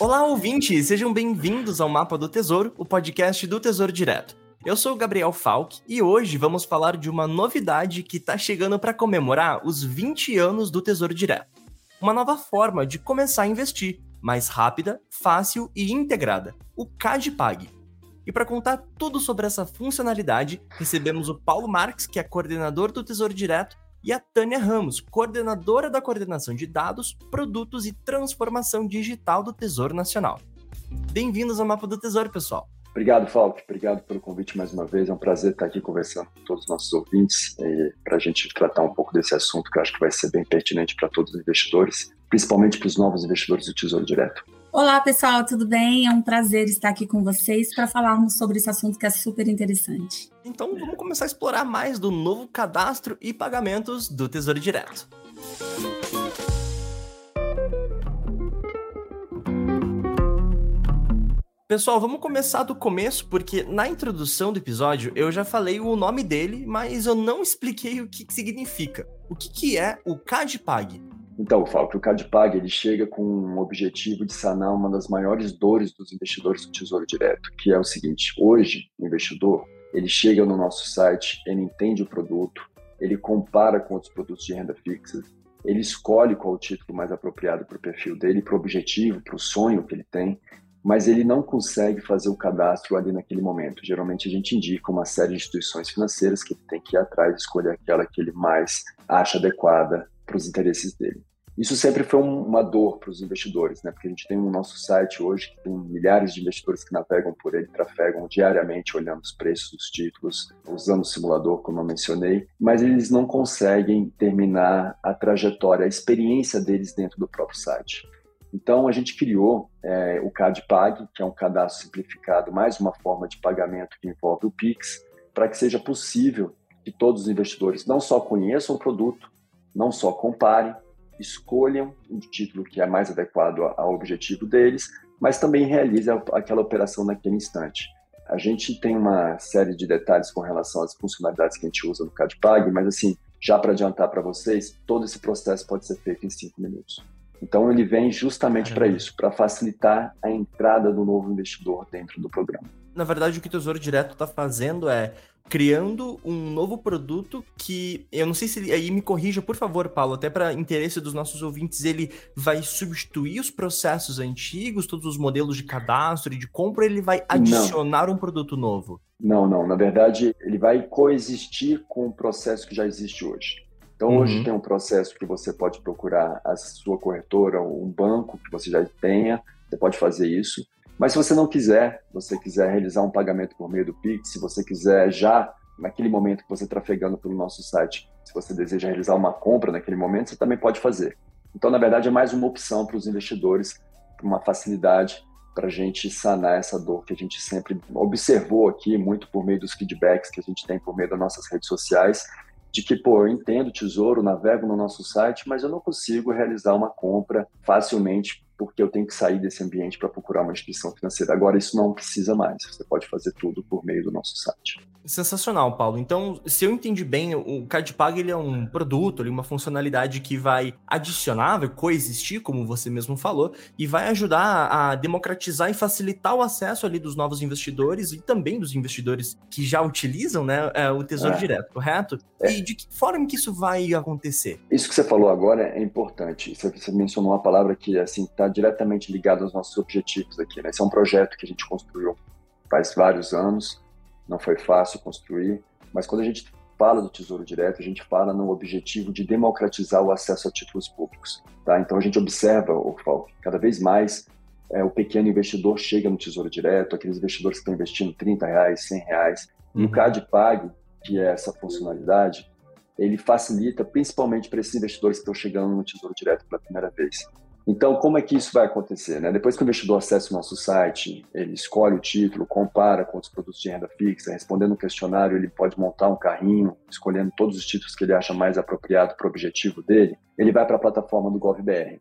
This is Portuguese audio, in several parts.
Olá, ouvintes! Sejam bem-vindos ao Mapa do Tesouro, o podcast do Tesouro Direto. Eu sou o Gabriel Falck e hoje vamos falar de uma novidade que está chegando para comemorar os 20 anos do Tesouro Direto. Uma nova forma de começar a investir, mais rápida, fácil e integrada, o CADPAG. E para contar tudo sobre essa funcionalidade, recebemos o Paulo Marques, que é coordenador do Tesouro Direto, e a Tânia Ramos, coordenadora da coordenação de dados, produtos e transformação digital do Tesouro Nacional. Bem-vindos ao Mapa do Tesouro, pessoal. Obrigado, Falk. Obrigado pelo convite mais uma vez. É um prazer estar aqui conversando com todos os nossos ouvintes para a gente tratar um pouco desse assunto que eu acho que vai ser bem pertinente para todos os investidores, principalmente para os novos investidores do Tesouro Direto. Olá, pessoal, tudo bem? É um prazer estar aqui com vocês para falarmos sobre esse assunto que é super interessante. Então, vamos começar a explorar mais do novo cadastro e pagamentos do Tesouro Direto. Pessoal, vamos começar do começo, porque na introdução do episódio eu já falei o nome dele, mas eu não expliquei o que, significa. O que, que é o CADPAG? Então, Falco, o CADPAG ele chega com o objetivo de sanar uma das maiores dores dos investidores do Tesouro Direto, que é o seguinte: hoje, o investidor ele chega no nosso site, ele entende o produto, ele compara com outros produtos de renda fixa, ele escolhe qual o título mais apropriado para o perfil dele, para o objetivo, para o sonho que ele tem, mas ele não consegue fazer o cadastro ali naquele momento. Geralmente a gente indica uma série de instituições financeiras que ele tem que ir atrás e escolher aquela que ele mais acha adequada para os interesses dele. Isso sempre foi uma dor para os investidores, né? Porque a gente tem um nosso site hoje que tem milhares de investidores que navegam por ele, trafegam diariamente olhando os preços dos títulos, usando o simulador, como eu mencionei, mas eles não conseguem terminar a trajetória, a experiência deles dentro do próprio site. Então, a gente criou é, o CADPAG, que é um cadastro simplificado, mais uma forma de pagamento que envolve o PIX, para que seja possível que todos os investidores não só conheçam o produto, não só comparem, escolham um título que é mais adequado ao objetivo deles, mas também realizem aquela operação naquele instante. A gente tem uma série de detalhes com relação às funcionalidades que a gente usa no CADPAG, mas assim, já para adiantar para vocês, todo esse processo pode ser feito em cinco minutos. Então ele vem justamente para isso, para facilitar a entrada do novo investidor dentro do programa. Na verdade, o que o Tesouro Direto está fazendo é criando um novo produto que eu não sei se ele, aí me corrija, por favor, Paulo, até para interesse dos nossos ouvintes, ele vai substituir os processos antigos, todos os modelos de cadastro e de compra, ele vai adicionar não. um produto novo? Não, não, na verdade, ele vai coexistir com o processo que já existe hoje. Então, uhum. hoje tem um processo que você pode procurar a sua corretora ou um banco que você já tenha, você pode fazer isso. Mas se você não quiser, você quiser realizar um pagamento por meio do Pix, se você quiser já, naquele momento que você trafegando pelo nosso site, se você deseja realizar uma compra naquele momento, você também pode fazer. Então, na verdade, é mais uma opção para os investidores, uma facilidade para a gente sanar essa dor que a gente sempre observou aqui, muito por meio dos feedbacks que a gente tem por meio das nossas redes sociais, de que, pô, eu entendo tesouro, navego no nosso site, mas eu não consigo realizar uma compra facilmente porque eu tenho que sair desse ambiente para procurar uma instituição financeira. Agora, isso não precisa mais. Você pode fazer tudo por meio do nosso site. Sensacional, Paulo. Então, se eu entendi bem, o CardPag ele é um produto, ele é uma funcionalidade que vai adicionar, vai coexistir, como você mesmo falou, e vai ajudar a democratizar e facilitar o acesso ali dos novos investidores e também dos investidores que já utilizam né, é, o Tesouro é. Direto, correto? É. E de que forma que isso vai acontecer? Isso que você falou agora é importante. Você mencionou uma palavra que assim está diretamente ligada aos nossos objetivos aqui. Né? Esse é um projeto que a gente construiu faz vários anos não foi fácil construir, mas quando a gente fala do Tesouro Direto, a gente fala no objetivo de democratizar o acesso a títulos públicos. Tá? Então a gente observa, o Falk, cada vez mais é, o pequeno investidor chega no Tesouro Direto, aqueles investidores que estão investindo 30 reais, 100 reais. Uhum. E o uhum. CAD que é essa funcionalidade, ele facilita principalmente para esses investidores que estão chegando no Tesouro Direto pela primeira vez. Então, como é que isso vai acontecer? Né? Depois que o investidor acessa o nosso site, ele escolhe o título, compara com os produtos de renda fixa, respondendo o questionário, ele pode montar um carrinho, escolhendo todos os títulos que ele acha mais apropriado para o objetivo dele, ele vai para a plataforma do GovBR.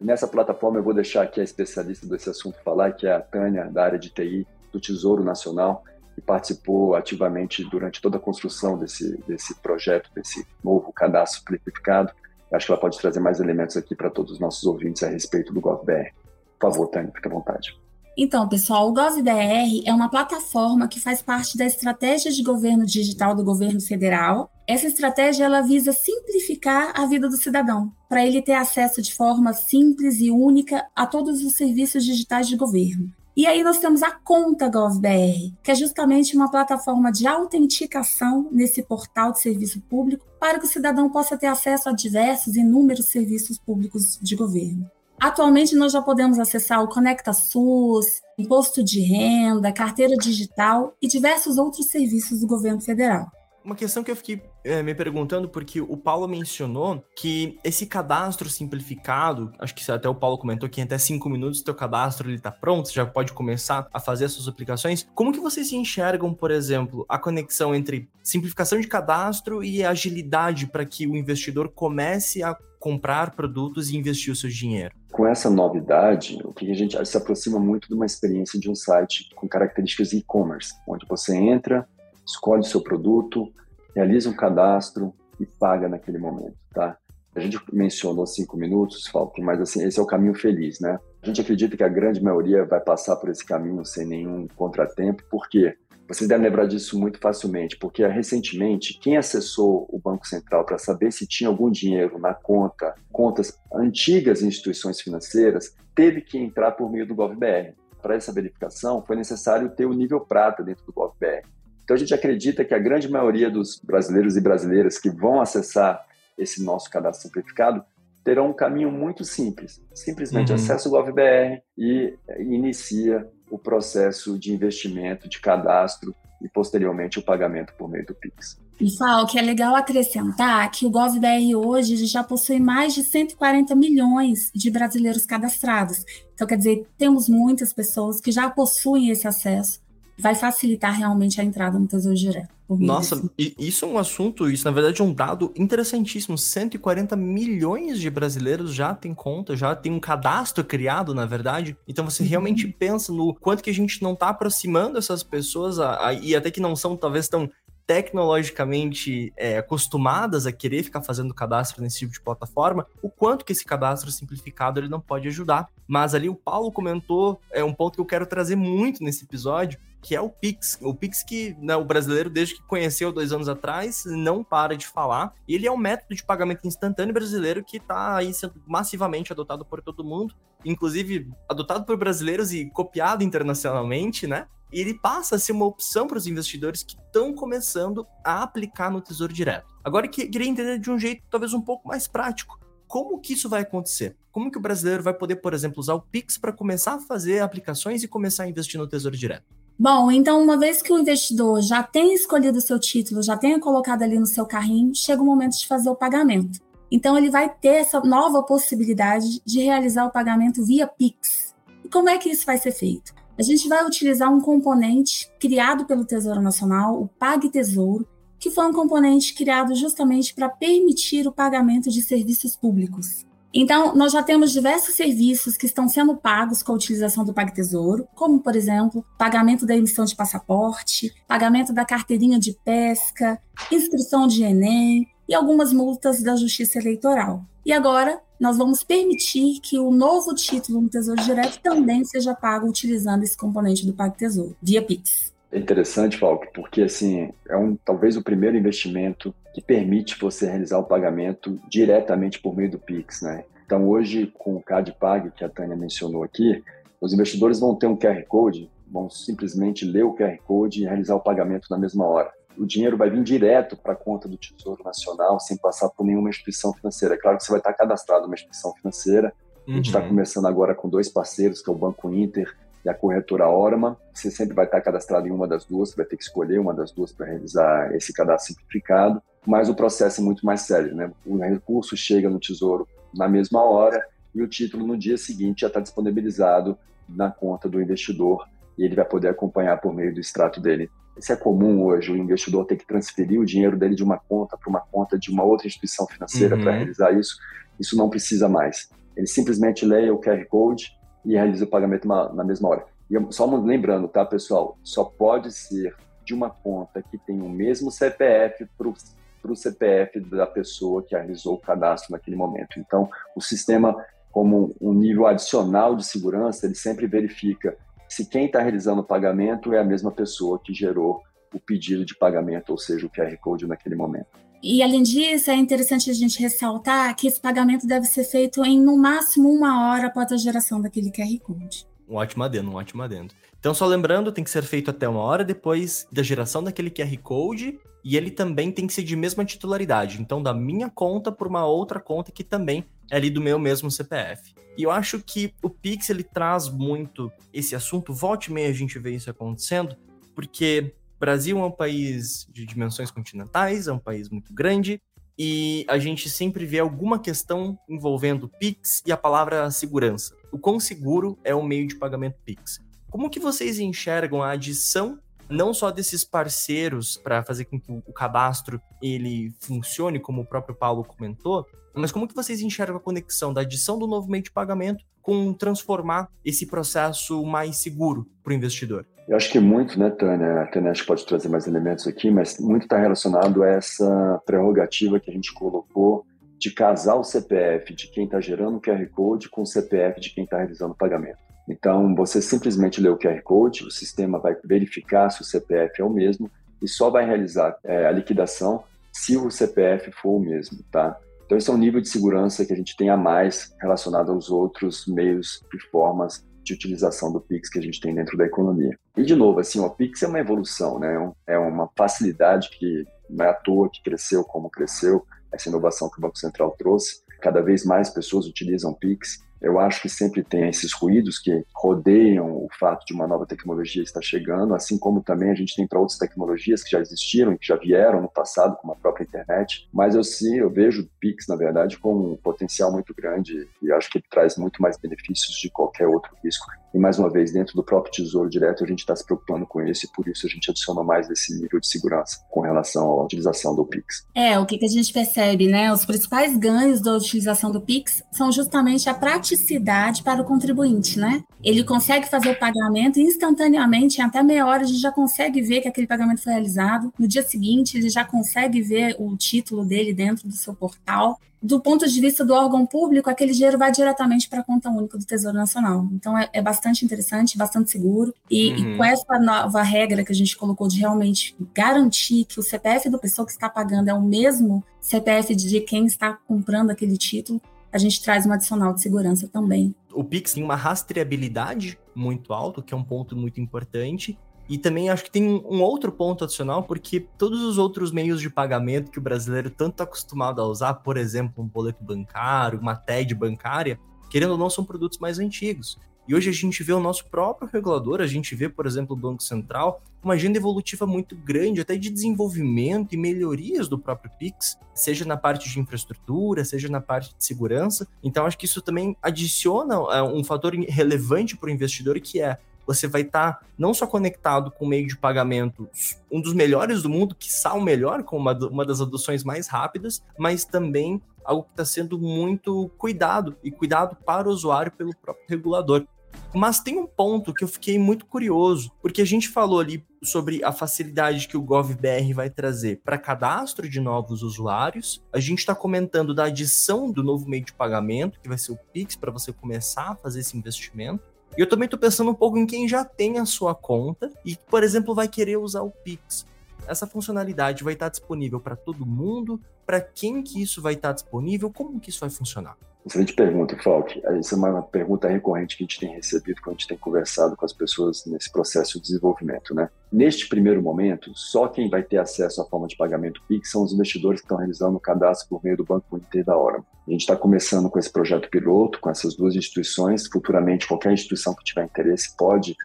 nessa plataforma eu vou deixar aqui a especialista desse assunto falar, que é a Tânia, da área de TI do Tesouro Nacional, que participou ativamente durante toda a construção desse, desse projeto, desse novo cadastro simplificado Acho que ela pode trazer mais elementos aqui para todos os nossos ouvintes a respeito do GovBR. Por favor, Tânia, fique à vontade. Então, pessoal, o GovBR é uma plataforma que faz parte da estratégia de governo digital do governo federal. Essa estratégia ela visa simplificar a vida do cidadão, para ele ter acesso de forma simples e única a todos os serviços digitais de governo. E aí nós temos a conta GovBR, que é justamente uma plataforma de autenticação nesse portal de serviço público para que o cidadão possa ter acesso a diversos e inúmeros serviços públicos de governo. Atualmente nós já podemos acessar o Conecta SUS, imposto de renda, carteira digital e diversos outros serviços do governo federal. Uma questão que eu fiquei é, me perguntando, porque o Paulo mencionou que esse cadastro simplificado, acho que até o Paulo comentou que em até cinco minutos teu cadastro está pronto, você já pode começar a fazer as suas aplicações. Como que vocês enxergam, por exemplo, a conexão entre simplificação de cadastro e agilidade para que o investidor comece a comprar produtos e investir o seu dinheiro? Com essa novidade, o que a gente se aproxima muito de uma experiência de um site com características e-commerce, onde você entra, escolhe o seu produto, realiza um cadastro e paga naquele momento, tá? A gente mencionou cinco minutos, Falk, mas assim, esse é o caminho feliz, né? A gente acredita que a grande maioria vai passar por esse caminho sem nenhum contratempo, por quê? Vocês devem lembrar disso muito facilmente, porque recentemente, quem acessou o Banco Central para saber se tinha algum dinheiro na conta, contas antigas instituições financeiras, teve que entrar por meio do GovBR. Para essa verificação, foi necessário ter o nível prata dentro do GovBR. Então, a gente acredita que a grande maioria dos brasileiros e brasileiras que vão acessar esse nosso cadastro simplificado terão um caminho muito simples. Simplesmente uhum. acessa o GovBR e inicia o processo de investimento, de cadastro e posteriormente o pagamento por meio do Pix. E Fal, que é legal acrescentar que o GovBR hoje já possui mais de 140 milhões de brasileiros cadastrados. Então, quer dizer, temos muitas pessoas que já possuem esse acesso vai facilitar realmente a entrada no Tesouro Direto. Nossa, assim. isso é um assunto, isso na verdade é um dado interessantíssimo. 140 milhões de brasileiros já têm conta, já tem um cadastro criado, na verdade. Então você uhum. realmente pensa no quanto que a gente não está aproximando essas pessoas a, a, e até que não são talvez tão tecnologicamente é, acostumadas a querer ficar fazendo cadastro nesse tipo de plataforma, o quanto que esse cadastro simplificado ele não pode ajudar. Mas ali o Paulo comentou, é um ponto que eu quero trazer muito nesse episódio, que é o Pix. O Pix que né, o brasileiro, desde que conheceu dois anos atrás, não para de falar. E ele é um método de pagamento instantâneo brasileiro que está aí sendo massivamente adotado por todo mundo, inclusive adotado por brasileiros e copiado internacionalmente, né? E ele passa a ser uma opção para os investidores que estão começando a aplicar no Tesouro Direto. Agora, eu queria entender de um jeito talvez um pouco mais prático. Como que isso vai acontecer? Como que o brasileiro vai poder, por exemplo, usar o Pix para começar a fazer aplicações e começar a investir no Tesouro Direto? Bom, então, uma vez que o investidor já tenha escolhido o seu título, já tenha colocado ali no seu carrinho, chega o momento de fazer o pagamento. Então, ele vai ter essa nova possibilidade de realizar o pagamento via Pix. E como é que isso vai ser feito? A gente vai utilizar um componente criado pelo Tesouro Nacional, o Pague Tesouro, que foi um componente criado justamente para permitir o pagamento de serviços públicos. Então, nós já temos diversos serviços que estão sendo pagos com a utilização do PagTesouro, como, por exemplo, pagamento da emissão de passaporte, pagamento da carteirinha de pesca, inscrição de Enem e algumas multas da Justiça Eleitoral. E agora, nós vamos permitir que o novo título no Tesouro Direto também seja pago utilizando esse componente do PagTesouro, via Pix. É interessante, Falk, porque assim, é um talvez o primeiro investimento que permite você realizar o pagamento diretamente por meio do Pix, né? Então hoje com o CadPag que a Tânia mencionou aqui, os investidores vão ter um QR Code, vão simplesmente ler o QR Code e realizar o pagamento na mesma hora. O dinheiro vai vir direto para a conta do Tesouro Nacional, sem passar por nenhuma instituição financeira. É claro que você vai estar cadastrado numa instituição financeira. Uhum. A gente está uhum. começando agora com dois parceiros, que é o Banco Inter e a corretora Orma. Você sempre vai estar cadastrado em uma das duas, vai ter que escolher uma das duas para realizar esse cadastro simplificado, mas o processo é muito mais sério, né? O recurso chega no Tesouro na mesma hora e o título no dia seguinte já está disponibilizado na conta do investidor e ele vai poder acompanhar por meio do extrato dele. Isso é comum hoje, o investidor ter que transferir o dinheiro dele de uma conta para uma conta de uma outra instituição financeira uhum. para realizar isso. Isso não precisa mais. Ele simplesmente leia o QR Code, e realiza o pagamento na mesma hora. E só lembrando, tá, pessoal? Só pode ser de uma conta que tem o mesmo CPF para o CPF da pessoa que realizou o cadastro naquele momento. Então, o sistema como um nível adicional de segurança, ele sempre verifica se quem está realizando o pagamento é a mesma pessoa que gerou o pedido de pagamento, ou seja, o QR Code naquele momento. E além disso, é interessante a gente ressaltar que esse pagamento deve ser feito em no máximo uma hora após a geração daquele QR Code. Um ótimo adendo, um ótimo adendo. Então, só lembrando, tem que ser feito até uma hora depois da geração daquele QR Code e ele também tem que ser de mesma titularidade. Então, da minha conta por uma outra conta que também é ali do meu mesmo CPF. E eu acho que o Pix ele traz muito esse assunto, volte meia a gente vê isso acontecendo, porque Brasil é um país de dimensões continentais, é um país muito grande, e a gente sempre vê alguma questão envolvendo Pix e a palavra segurança. O quão seguro é o meio de pagamento Pix? Como que vocês enxergam a adição não só desses parceiros para fazer com que o cadastro ele funcione, como o próprio Paulo comentou, mas como que vocês enxergam a conexão da adição do novo meio de pagamento com transformar esse processo mais seguro para o investidor? Eu acho que muito, né, Tânia? A Tânia pode trazer mais elementos aqui, mas muito está relacionado a essa prerrogativa que a gente colocou de casar o CPF de quem está gerando o QR Code com o CPF de quem está realizando o pagamento. Então, você simplesmente lê o QR Code, o sistema vai verificar se o CPF é o mesmo e só vai realizar é, a liquidação se o CPF for o mesmo, tá? Então, esse é um nível de segurança que a gente tem a mais relacionado aos outros meios e formas de utilização do Pix que a gente tem dentro da economia. E, de novo, assim, o Pix é uma evolução, né? É uma facilidade que não é à toa que cresceu como cresceu, essa inovação que o Banco Central trouxe. Cada vez mais pessoas utilizam Pix. Eu acho que sempre tem esses ruídos que rodeiam o fato de uma nova tecnologia estar chegando, assim como também a gente tem para outras tecnologias que já existiram, que já vieram no passado, como a própria internet. Mas eu sim, eu vejo o Pix, na verdade, com um potencial muito grande e acho que ele traz muito mais benefícios de qualquer outro risco. E mais uma vez, dentro do próprio Tesouro Direto, a gente está se preocupando com isso e por isso a gente adiciona mais esse nível de segurança com relação à utilização do Pix. É, o que, que a gente percebe, né? Os principais ganhos da utilização do Pix são justamente a praticidade para o contribuinte, né? Ele consegue fazer o pagamento instantaneamente, em até meia hora a gente já consegue ver que aquele pagamento foi realizado. No dia seguinte, ele já consegue ver o título dele dentro do seu portal do ponto de vista do órgão público, aquele dinheiro vai diretamente para a conta única do Tesouro Nacional. Então é, é bastante interessante, bastante seguro. E, uhum. e, com essa nova regra que a gente colocou de realmente garantir que o CPF da pessoa que está pagando é o mesmo CPF de quem está comprando aquele título, a gente traz um adicional de segurança também. O Pix tem uma rastreabilidade muito alta, que é um ponto muito importante, e também acho que tem um outro ponto adicional, porque todos os outros meios de pagamento que o brasileiro tanto está acostumado a usar, por exemplo, um boleto bancário, uma TED bancária, querendo ou não, são produtos mais antigos. E hoje a gente vê o nosso próprio regulador, a gente vê, por exemplo, o Banco Central, uma agenda evolutiva muito grande, até de desenvolvimento e melhorias do próprio Pix, seja na parte de infraestrutura, seja na parte de segurança. Então, acho que isso também adiciona é, um fator relevante para o investidor, que é você vai estar tá não só conectado com o meio de pagamento, um dos melhores do mundo, que o melhor, com uma, uma das adoções mais rápidas, mas também algo que está sendo muito cuidado e cuidado para o usuário pelo próprio regulador. Mas tem um ponto que eu fiquei muito curioso, porque a gente falou ali sobre a facilidade que o GovBR vai trazer para cadastro de novos usuários. A gente está comentando da adição do novo meio de pagamento, que vai ser o Pix, para você começar a fazer esse investimento. E eu também estou pensando um pouco em quem já tem a sua conta e, por exemplo, vai querer usar o Pix. Essa funcionalidade vai estar disponível para todo mundo? Para quem que isso vai estar disponível? Como que isso vai funcionar? Excelente pergunta, Falk. Essa é uma pergunta recorrente que a gente tem recebido quando a gente tem conversado com as pessoas nesse processo de desenvolvimento. Né? Neste primeiro momento, só quem vai ter acesso à forma de pagamento PIX são os investidores que estão realizando o cadastro por meio do Banco Inter da Hora. A gente está começando com esse projeto piloto, com essas duas instituições. Futuramente, qualquer instituição que tiver interesse pode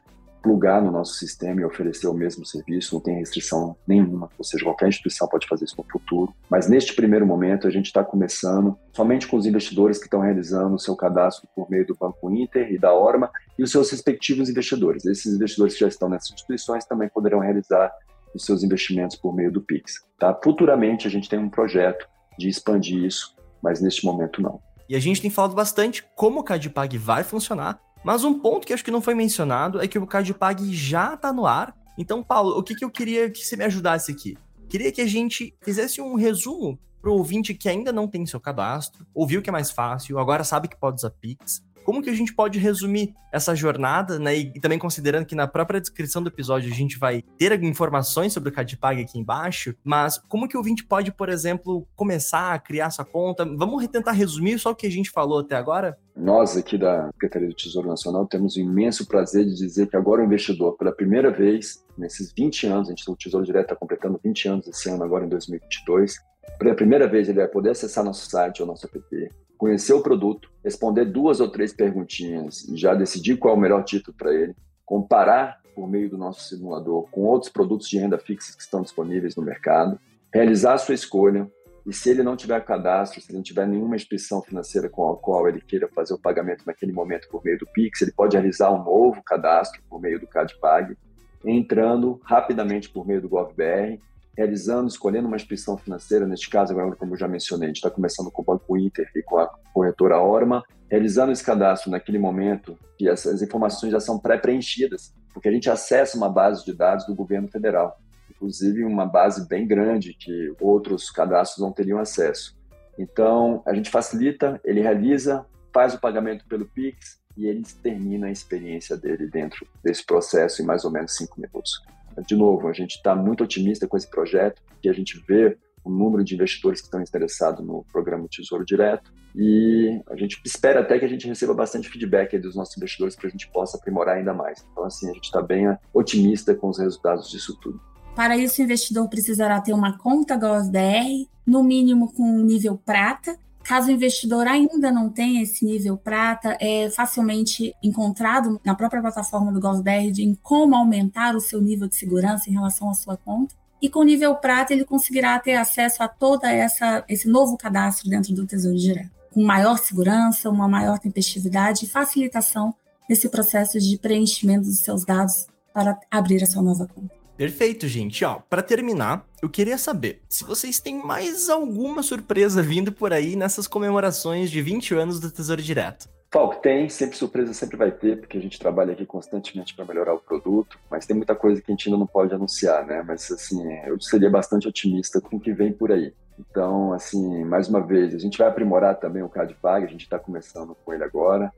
plugar no nosso sistema e oferecer o mesmo serviço, não tem restrição nenhuma, ou seja, qualquer instituição pode fazer isso no futuro. Mas neste primeiro momento, a gente está começando somente com os investidores que estão realizando o seu cadastro por meio do Banco Inter e da Orma e os seus respectivos investidores. Esses investidores que já estão nessas instituições também poderão realizar os seus investimentos por meio do Pix. Tá? Futuramente, a gente tem um projeto de expandir isso, mas neste momento não. E a gente tem falado bastante como o Cadipag vai funcionar, mas um ponto que acho que não foi mencionado é que o Cadipag já está no ar. Então, Paulo, o que, que eu queria que você me ajudasse aqui? Queria que a gente fizesse um resumo para o ouvinte que ainda não tem seu cadastro, ouviu que é mais fácil, agora sabe que pode usar Pix, como que a gente pode resumir essa jornada, né? E, também considerando que na própria descrição do episódio a gente vai ter informações sobre o Cadpag aqui embaixo, mas como que o ouvinte pode, por exemplo, começar a criar essa conta? Vamos tentar resumir só o que a gente falou até agora? Nós aqui da Secretaria do Tesouro Nacional temos o imenso prazer de dizer que agora o investidor, pela primeira vez nesses 20 anos, a gente, o Tesouro Direto está completando 20 anos esse ano, agora em 2022, pela primeira vez ele vai poder acessar nosso site ou nosso app, conhecer o produto, responder duas ou três perguntinhas e já decidir qual é o melhor título para ele, comparar por meio do nosso simulador com outros produtos de renda fixa que estão disponíveis no mercado, realizar a sua escolha e se ele não tiver cadastro, se ele não tiver nenhuma instituição financeira com a qual ele queira fazer o pagamento naquele momento por meio do Pix, ele pode realizar um novo cadastro por meio do CadPag, entrando rapidamente por meio do GovBR realizando, escolhendo uma instituição financeira, neste caso, agora, como já mencionei, a gente está começando com o Banco Inter e com a corretora Orma, realizando esse cadastro naquele momento, que essas informações já são pré-preenchidas, porque a gente acessa uma base de dados do governo federal, inclusive uma base bem grande que outros cadastros não teriam acesso. Então, a gente facilita, ele realiza, faz o pagamento pelo Pix e ele termina a experiência dele dentro desse processo em mais ou menos cinco minutos de novo, a gente está muito otimista com esse projeto, porque a gente vê o número de investidores que estão interessados no programa Tesouro Direto e a gente espera até que a gente receba bastante feedback dos nossos investidores para a gente possa aprimorar ainda mais. Então, assim, a gente está bem otimista com os resultados disso tudo. Para isso, o investidor precisará ter uma conta GOSDR, no mínimo com nível prata, Caso o investidor ainda não tenha esse nível prata, é facilmente encontrado na própria plataforma do GovBR em como aumentar o seu nível de segurança em relação à sua conta. E com nível prata, ele conseguirá ter acesso a toda essa esse novo cadastro dentro do Tesouro Direto, com maior segurança, uma maior tempestividade e facilitação nesse processo de preenchimento dos seus dados para abrir a sua nova conta. Perfeito, gente. Ó, para terminar, eu queria saber se vocês têm mais alguma surpresa vindo por aí nessas comemorações de 20 anos do Tesouro Direto. Falk, tem, sempre surpresa sempre vai ter, porque a gente trabalha aqui constantemente para melhorar o produto, mas tem muita coisa que a gente ainda não pode anunciar, né? Mas assim, eu seria bastante otimista com o que vem por aí. Então, assim, mais uma vez, a gente vai aprimorar também o CADPAG, a gente está começando com ele agora.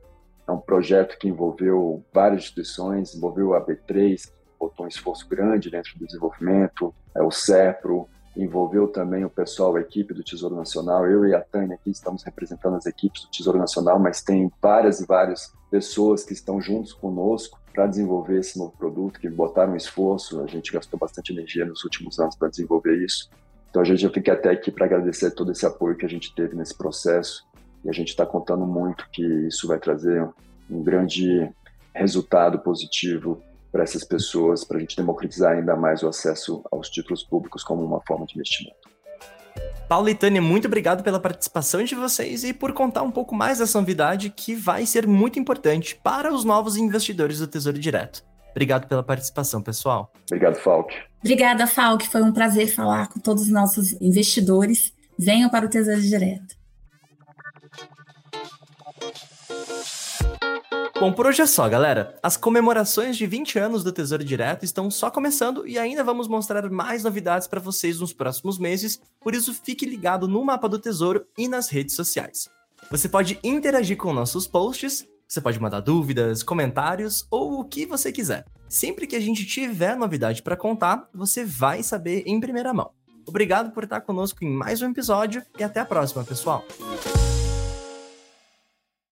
É um projeto que envolveu várias instituições, envolveu a B3, botou um esforço grande dentro do desenvolvimento, é, o CEPRO, envolveu também o pessoal, a equipe do Tesouro Nacional. Eu e a Tânia aqui estamos representando as equipes do Tesouro Nacional, mas tem várias e várias pessoas que estão juntos conosco para desenvolver esse novo produto, que botaram esforço. A gente gastou bastante energia nos últimos anos para desenvolver isso. Então a gente fica até aqui para agradecer todo esse apoio que a gente teve nesse processo e a gente está contando muito que isso vai trazer um grande resultado positivo para essas pessoas, para a gente democratizar ainda mais o acesso aos títulos públicos como uma forma de investimento. Paulo e Tânia, muito obrigado pela participação de vocês e por contar um pouco mais dessa novidade que vai ser muito importante para os novos investidores do Tesouro Direto. Obrigado pela participação, pessoal. Obrigado, Falk. Obrigada, Falk. Foi um prazer falar com todos os nossos investidores. Venham para o Tesouro Direto. Bom, por hoje é só, galera. As comemorações de 20 anos do Tesouro Direto estão só começando e ainda vamos mostrar mais novidades para vocês nos próximos meses, por isso fique ligado no mapa do Tesouro e nas redes sociais. Você pode interagir com nossos posts, você pode mandar dúvidas, comentários ou o que você quiser. Sempre que a gente tiver novidade para contar, você vai saber em primeira mão. Obrigado por estar conosco em mais um episódio e até a próxima, pessoal.